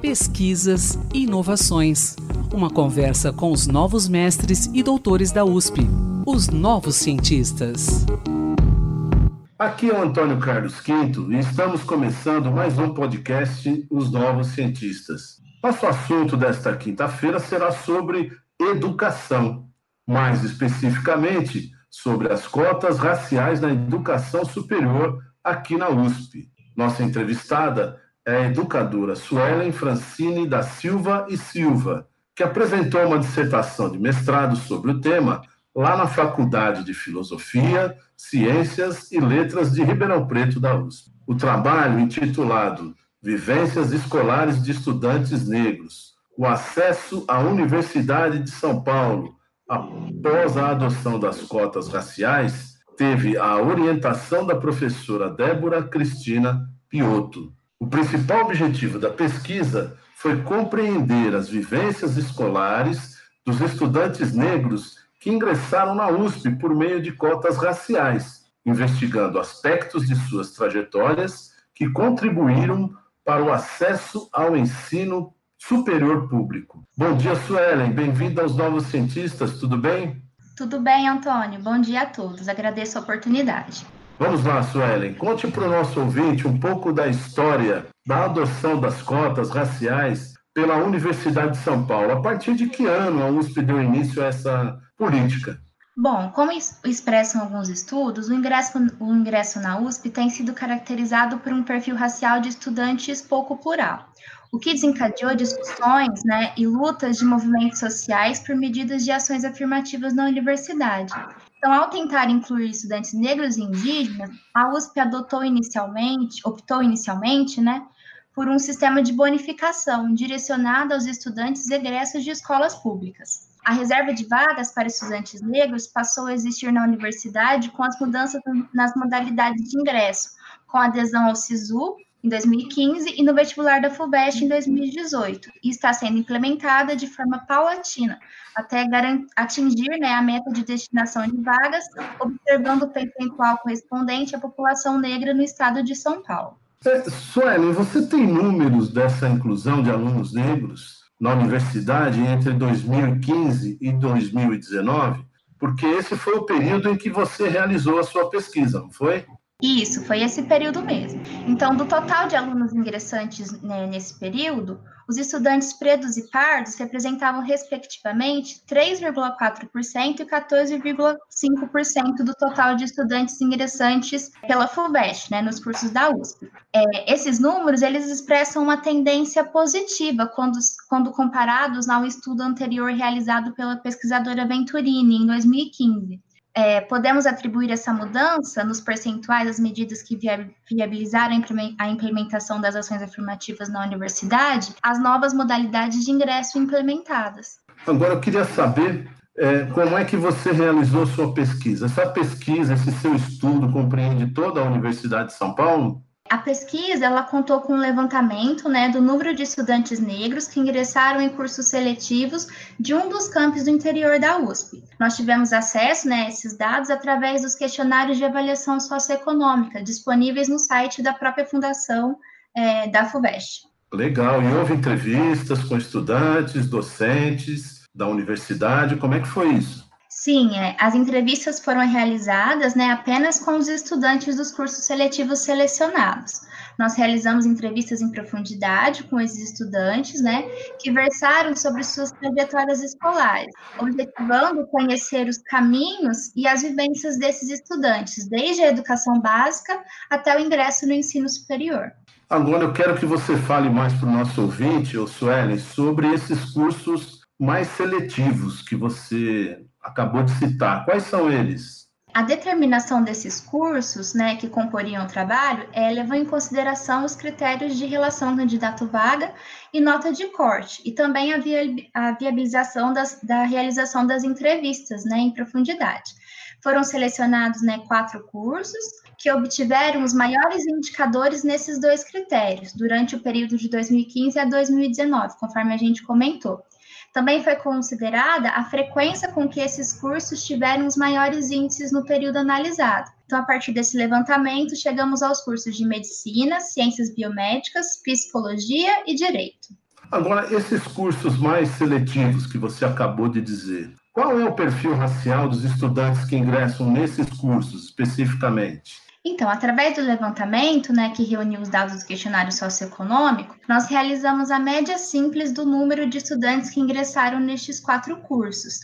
Pesquisas e inovações. Uma conversa com os novos mestres e doutores da USP, os novos cientistas. Aqui é o Antônio Carlos Quinto e estamos começando mais um podcast Os Novos Cientistas. Nosso assunto desta quinta-feira será sobre educação, mais especificamente sobre as cotas raciais na educação superior aqui na USP. Nossa entrevistada é a educadora Suelen Francine da Silva e Silva, que apresentou uma dissertação de mestrado sobre o tema lá na Faculdade de Filosofia, Ciências e Letras de Ribeirão Preto da USP. O trabalho, intitulado Vivências Escolares de Estudantes Negros, o acesso à Universidade de São Paulo após a adoção das cotas raciais, teve a orientação da professora Débora Cristina Piotto. O principal objetivo da pesquisa foi compreender as vivências escolares dos estudantes negros que ingressaram na USP por meio de cotas raciais, investigando aspectos de suas trajetórias que contribuíram para o acesso ao ensino superior público. Bom dia, Suelen. Bem-vinda aos Novos Cientistas, tudo bem? Tudo bem, Antônio. Bom dia a todos. Agradeço a oportunidade. Vamos lá, Suelen. Conte para o nosso ouvinte um pouco da história da adoção das cotas raciais pela Universidade de São Paulo. A partir de que ano a USP deu início a essa política? Bom, como expressam alguns estudos, o ingresso, o ingresso na USP tem sido caracterizado por um perfil racial de estudantes pouco plural, o que desencadeou discussões né, e lutas de movimentos sociais por medidas de ações afirmativas na universidade. Então, ao tentar incluir estudantes negros e indígenas, a USP adotou inicialmente, optou inicialmente, né, por um sistema de bonificação direcionado aos estudantes egressos de escolas públicas. A reserva de vagas para estudantes negros passou a existir na universidade com as mudanças nas modalidades de ingresso, com adesão ao SISU em 2015 e no vestibular da FUVEST em 2018, e está sendo implementada de forma paulatina, até atingir né, a meta de destinação de vagas, observando o percentual correspondente à população negra no estado de São Paulo. É, Suelen, você tem números dessa inclusão de alunos negros na universidade entre 2015 e 2019? Porque esse foi o período em que você realizou a sua pesquisa, não foi? Isso, foi esse período mesmo. Então, do total de alunos ingressantes né, nesse período, os estudantes pretos e pardos representavam, respectivamente, 3,4% e 14,5% do total de estudantes ingressantes pela FUVEST, né, nos cursos da USP. É, esses números, eles expressam uma tendência positiva quando, quando comparados ao estudo anterior realizado pela pesquisadora Venturini, em 2015 é, podemos atribuir essa mudança nos percentuais das medidas que viabilizaram a implementação das ações afirmativas na universidade às novas modalidades de ingresso implementadas. Agora, eu queria saber é, como é que você realizou sua pesquisa. Essa pesquisa, esse seu estudo, compreende toda a Universidade de São Paulo? A pesquisa ela contou com um levantamento né, do número de estudantes negros que ingressaram em cursos seletivos de um dos campos do interior da USP. Nós tivemos acesso né, a esses dados através dos questionários de avaliação socioeconômica disponíveis no site da própria fundação é, da FUVEST. Legal, e houve entrevistas com estudantes, docentes da universidade, como é que foi isso? Sim, é, as entrevistas foram realizadas né, apenas com os estudantes dos cursos seletivos selecionados. Nós realizamos entrevistas em profundidade com esses estudantes, né, que versaram sobre suas trajetórias escolares, objetivando conhecer os caminhos e as vivências desses estudantes, desde a educação básica até o ingresso no ensino superior. Agora eu quero que você fale mais para o nosso ouvinte, Suelen, sobre esses cursos mais seletivos que você acabou de citar. Quais são eles? A determinação desses cursos, né, que comporiam o trabalho, é, levou em consideração os critérios de relação candidato-vaga e nota de corte, e também a, a viabilização das, da realização das entrevistas, né, em profundidade. Foram selecionados, né, quatro cursos que obtiveram os maiores indicadores nesses dois critérios, durante o período de 2015 a 2019, conforme a gente comentou. Também foi considerada a frequência com que esses cursos tiveram os maiores índices no período analisado. Então, a partir desse levantamento, chegamos aos cursos de medicina, ciências biomédicas, psicologia e direito. Agora, esses cursos mais seletivos que você acabou de dizer, qual é o perfil racial dos estudantes que ingressam nesses cursos especificamente? Então, através do levantamento, né, que reuniu os dados do questionário socioeconômico, nós realizamos a média simples do número de estudantes que ingressaram nestes quatro cursos.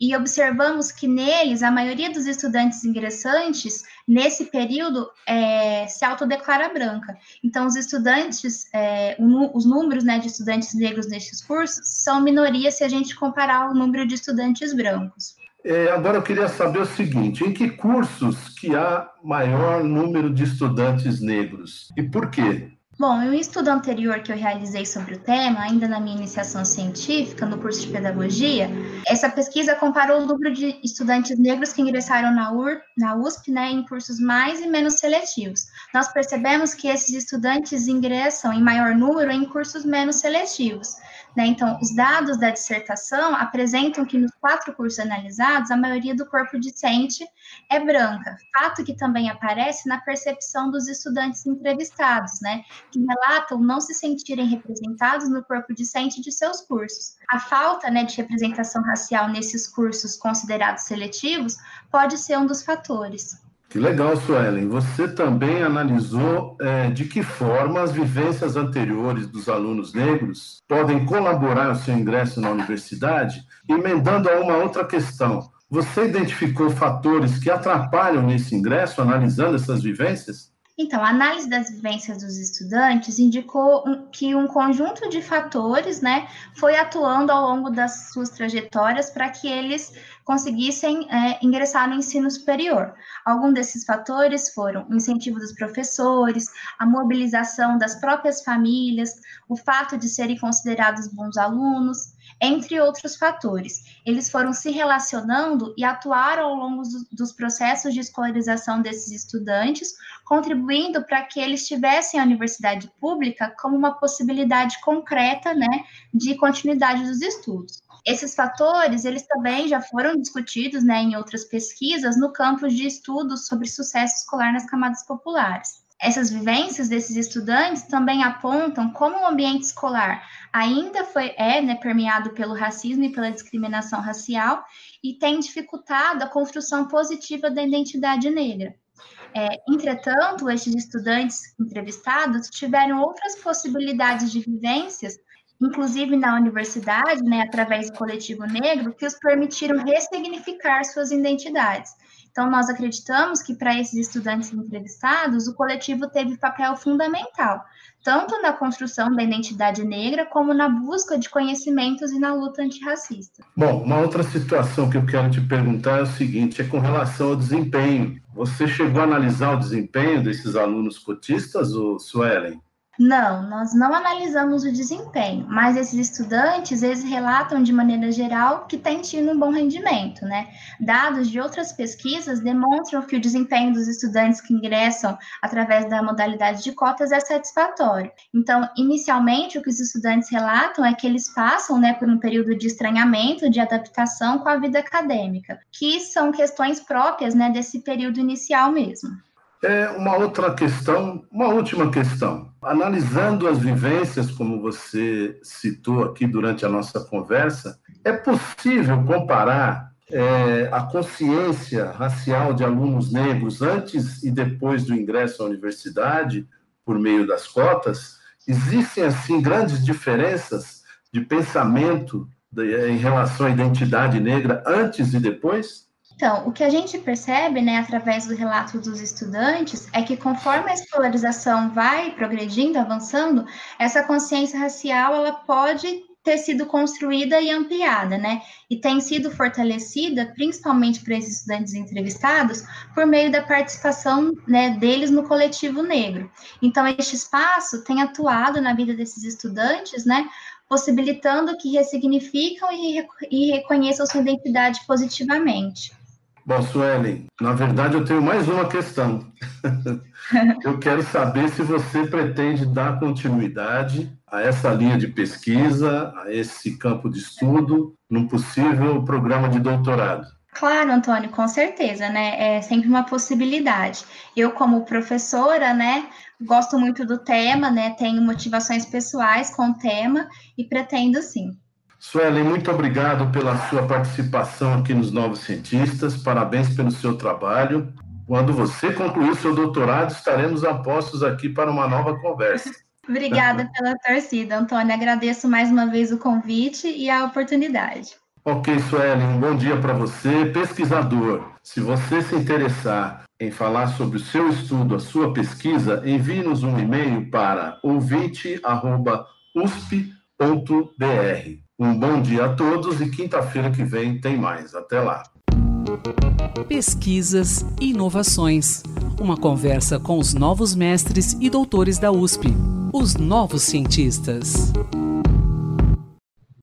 E observamos que neles, a maioria dos estudantes ingressantes, nesse período, é, se autodeclara branca. Então, os estudantes, é, os números né, de estudantes negros nestes cursos são minoria se a gente comparar o número de estudantes brancos. É, agora eu queria saber o seguinte: em que cursos que há maior número de estudantes negros e por quê? Bom, em um estudo anterior que eu realizei sobre o tema, ainda na minha iniciação científica, no curso de pedagogia, essa pesquisa comparou o número de estudantes negros que ingressaram na, UR, na USP né, em cursos mais e menos seletivos. Nós percebemos que esses estudantes ingressam em maior número em cursos menos seletivos. Né? Então, os dados da dissertação apresentam que nos quatro cursos analisados, a maioria do corpo discente é branca, fato que também aparece na percepção dos estudantes entrevistados, né? que relatam não se sentirem representados no corpo discente de seus cursos. A falta né, de representação racial nesses cursos considerados seletivos pode ser um dos fatores. Que legal, Suelen. Você também analisou é, de que forma as vivências anteriores dos alunos negros podem colaborar ao seu ingresso na universidade, emendando a uma outra questão. Você identificou fatores que atrapalham nesse ingresso, analisando essas vivências? Então, a análise das vivências dos estudantes indicou que um conjunto de fatores, né, foi atuando ao longo das suas trajetórias para que eles conseguissem é, ingressar no ensino superior. Alguns desses fatores foram o incentivo dos professores, a mobilização das próprias famílias, o fato de serem considerados bons alunos, entre outros fatores. Eles foram se relacionando e atuaram ao longo dos processos de escolarização desses estudantes, contribuindo para que eles tivessem a universidade pública como uma possibilidade concreta né, de continuidade dos estudos. Esses fatores, eles também já foram discutidos né, em outras pesquisas no campo de estudos sobre sucesso escolar nas camadas populares. Essas vivências desses estudantes também apontam como o ambiente escolar ainda foi, é né, permeado pelo racismo e pela discriminação racial e tem dificultado a construção positiva da identidade negra. É, entretanto, estes estudantes entrevistados tiveram outras possibilidades de vivências, inclusive na universidade, né, através do coletivo negro, que os permitiram ressignificar suas identidades. Então, nós acreditamos que para esses estudantes entrevistados, o coletivo teve papel fundamental, tanto na construção da identidade negra, como na busca de conhecimentos e na luta antirracista. Bom, uma outra situação que eu quero te perguntar é o seguinte: é com relação ao desempenho. Você chegou a analisar o desempenho desses alunos cotistas, ou Suelen? Não, nós não analisamos o desempenho, mas esses estudantes, eles relatam de maneira geral que têm tido um bom rendimento, né? Dados de outras pesquisas demonstram que o desempenho dos estudantes que ingressam através da modalidade de cotas é satisfatório. Então, inicialmente, o que os estudantes relatam é que eles passam, né, por um período de estranhamento, de adaptação com a vida acadêmica, que são questões próprias, né, desse período inicial mesmo. É uma outra questão, uma última questão. Analisando as vivências, como você citou aqui durante a nossa conversa, é possível comparar é, a consciência racial de alunos negros antes e depois do ingresso à universidade, por meio das cotas? Existem, assim, grandes diferenças de pensamento em relação à identidade negra antes e depois? Então, o que a gente percebe, né, através do relato dos estudantes, é que conforme a escolarização vai progredindo, avançando, essa consciência racial ela pode ter sido construída e ampliada, né? E tem sido fortalecida, principalmente para esses estudantes entrevistados, por meio da participação né, deles no coletivo negro. Então, este espaço tem atuado na vida desses estudantes, né? Possibilitando que ressignificam e, e reconheçam sua identidade positivamente. Bom, Suelen, na verdade eu tenho mais uma questão. eu quero saber se você pretende dar continuidade a essa linha de pesquisa, a esse campo de estudo, num possível programa de doutorado. Claro, Antônio, com certeza, né? É sempre uma possibilidade. Eu, como professora, né, gosto muito do tema, né? Tenho motivações pessoais com o tema e pretendo sim. Suelen, muito obrigado pela sua participação aqui nos Novos Cientistas. Parabéns pelo seu trabalho. Quando você concluir seu doutorado, estaremos a postos aqui para uma nova conversa. Obrigada pela torcida, Antônio. Agradeço mais uma vez o convite e a oportunidade. Ok, Suelen, um bom dia para você. Pesquisador, se você se interessar em falar sobre o seu estudo, a sua pesquisa, envie-nos um e-mail para ouvinte.usp.br. Um bom dia a todos e quinta-feira que vem tem mais. Até lá. Pesquisas e inovações. Uma conversa com os novos mestres e doutores da USP, os novos cientistas.